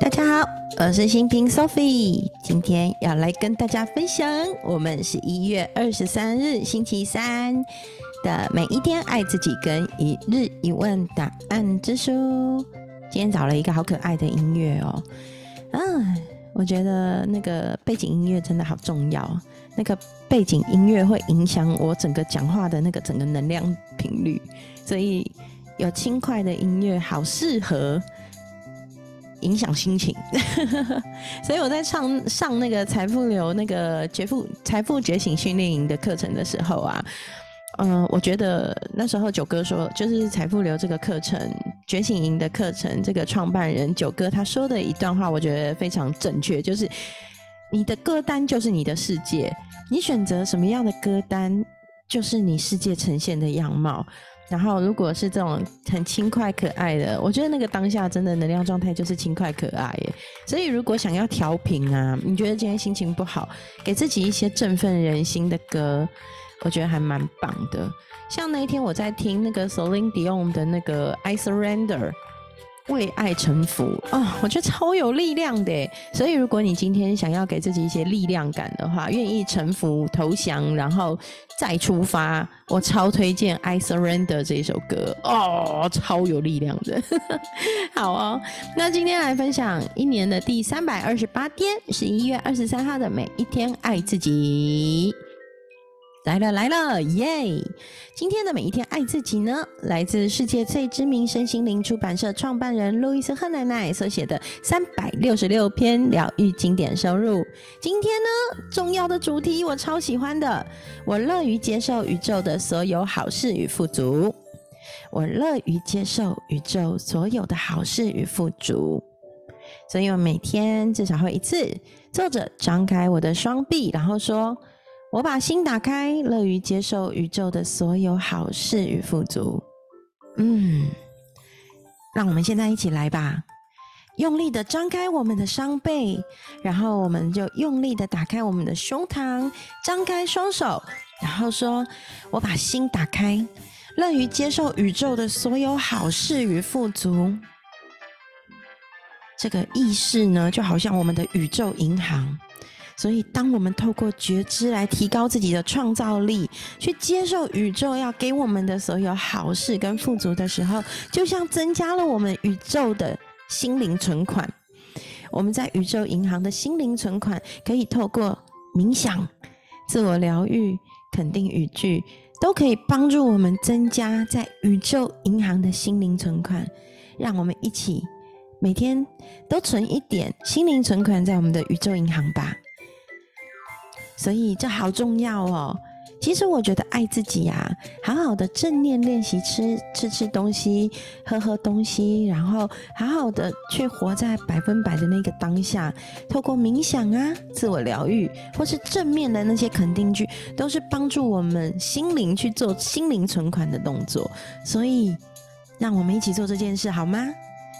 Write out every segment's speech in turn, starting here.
大家好，我是新平 Sophie，今天要来跟大家分享我们十一月二十三日星期三的每一天爱自己跟一日一问答案之书。今天找了一个好可爱的音乐哦，啊，我觉得那个背景音乐真的好重要，那个背景音乐会影响我整个讲话的那个整个能量频率，所以有轻快的音乐好适合。影响心情，所以我在上上那个财富流那个觉富财富觉醒训练营的课程的时候啊，嗯，我觉得那时候九哥说，就是财富流这个课程觉醒营的课程，这个创办人九哥他说的一段话，我觉得非常正确，就是你的歌单就是你的世界，你选择什么样的歌单，就是你世界呈现的样貌。然后，如果是这种很轻快可爱的，我觉得那个当下真的能量状态就是轻快可爱耶。所以，如果想要调频啊，你觉得今天心情不好，给自己一些振奋人心的歌，我觉得还蛮棒的。像那一天我在听那个 Celine Dion 的那个 I Surrender。为爱臣服啊，我觉得超有力量的。所以，如果你今天想要给自己一些力量感的话，愿意臣服、投降，然后再出发，我超推荐《I Surrender》这首歌哦，超有力量的。好哦，那今天来分享一年的第三百二十八天，十一月二十三号的每一天，爱自己。来了来了，耶！今天的每一天爱自己呢，来自世界最知名身心灵出版社创办人路易斯赫奶奶所写的三百六十六篇疗愈经典收入。今天呢，重要的主题我超喜欢的，我乐于接受宇宙的所有好事与富足。我乐于接受宇宙所有的好事与富足，所以我每天至少会一次坐着，张开我的双臂，然后说。我把心打开，乐于接受宇宙的所有好事与富足。嗯，让我们现在一起来吧，用力的张开我们的双背，然后我们就用力的打开我们的胸膛，张开双手，然后说：“我把心打开，乐于接受宇宙的所有好事与富足。”这个意识呢，就好像我们的宇宙银行。所以，当我们透过觉知来提高自己的创造力，去接受宇宙要给我们的所有好事跟富足的时候，就像增加了我们宇宙的心灵存款。我们在宇宙银行的心灵存款，可以透过冥想、自我疗愈、肯定语句，都可以帮助我们增加在宇宙银行的心灵存款。让我们一起每天都存一点心灵存款在我们的宇宙银行吧。所以这好重要哦。其实我觉得爱自己呀，好好的正念练习，吃吃吃东西，喝喝东西，然后好好的去活在百分百的那个当下。透过冥想啊，自我疗愈，或是正面的那些肯定句，都是帮助我们心灵去做心灵存款的动作。所以，让我们一起做这件事好吗？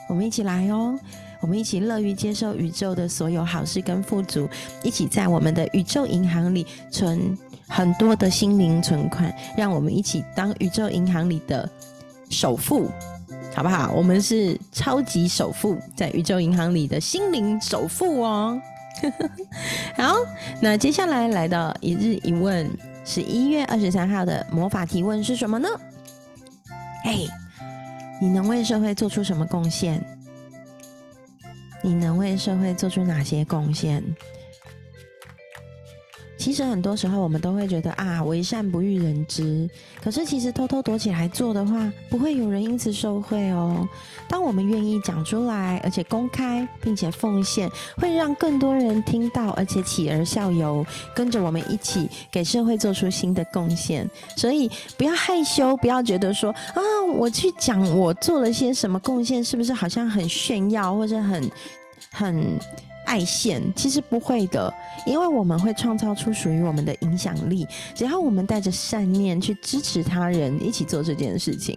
我们一起来哦。我们一起乐于接受宇宙的所有好事跟富足，一起在我们的宇宙银行里存很多的心灵存款，让我们一起当宇宙银行里的首富，好不好？我们是超级首富，在宇宙银行里的心灵首富哦。好，那接下来来到一日一问，十一月二十三号的魔法提问是什么呢？嘿，你能为社会做出什么贡献？你能为社会做出哪些贡献？其实很多时候我们都会觉得啊，为善不欲人知。可是其实偷偷躲起来做的话，不会有人因此受贿哦。当我们愿意讲出来，而且公开，并且奉献，会让更多人听到，而且起而效尤，跟着我们一起给社会做出新的贡献。所以不要害羞，不要觉得说啊，我去讲我做了些什么贡献，是不是好像很炫耀，或者很很。爱现其实不会的，因为我们会创造出属于我们的影响力。只要我们带着善念去支持他人，一起做这件事情，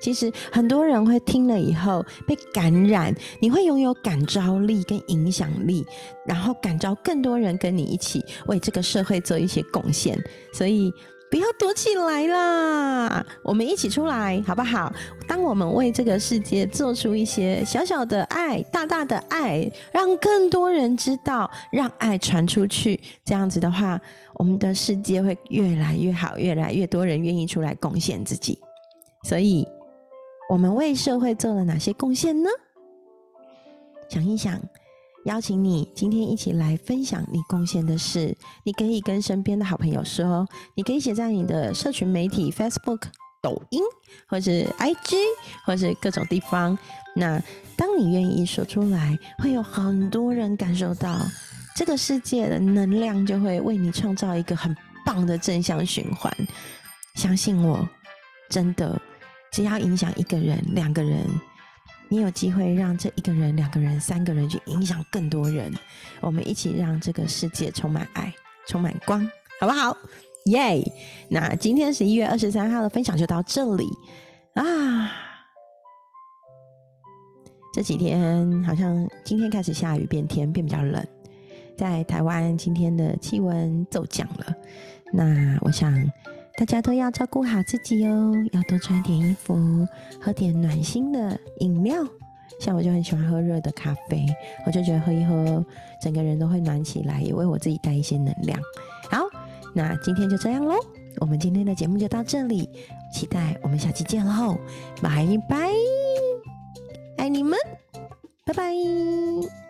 其实很多人会听了以后被感染，你会拥有感召力跟影响力，然后感召更多人跟你一起为这个社会做一些贡献。所以。不要躲起来啦！我们一起出来好不好？当我们为这个世界做出一些小小的爱，大大的爱，让更多人知道，让爱传出去。这样子的话，我们的世界会越来越好，越来越多人愿意出来贡献自己。所以，我们为社会做了哪些贡献呢？想一想，邀请你今天一起来分享你贡献的事。你可以跟身边的好朋友说，你可以写在你的社群媒体 Facebook。抖音，或是 IG，或是各种地方。那当你愿意说出来，会有很多人感受到这个世界的能量，就会为你创造一个很棒的正向循环。相信我，真的，只要影响一个人、两个人，你有机会让这一个人、两个人、三个人去影响更多人。我们一起让这个世界充满爱，充满光，好不好？耶！那今天十一月二十三号的分享就到这里啊。这几天好像今天开始下雨，变天变比较冷，在台湾今天的气温骤降了。那我想大家都要照顾好自己哦，要多穿点衣服，喝点暖心的饮料。像我就很喜欢喝热的咖啡，我就觉得喝一喝，整个人都会暖起来，也为我自己带一些能量。好。那今天就这样喽，我们今天的节目就到这里，期待我们下期见喽，拜拜，爱你们，拜拜。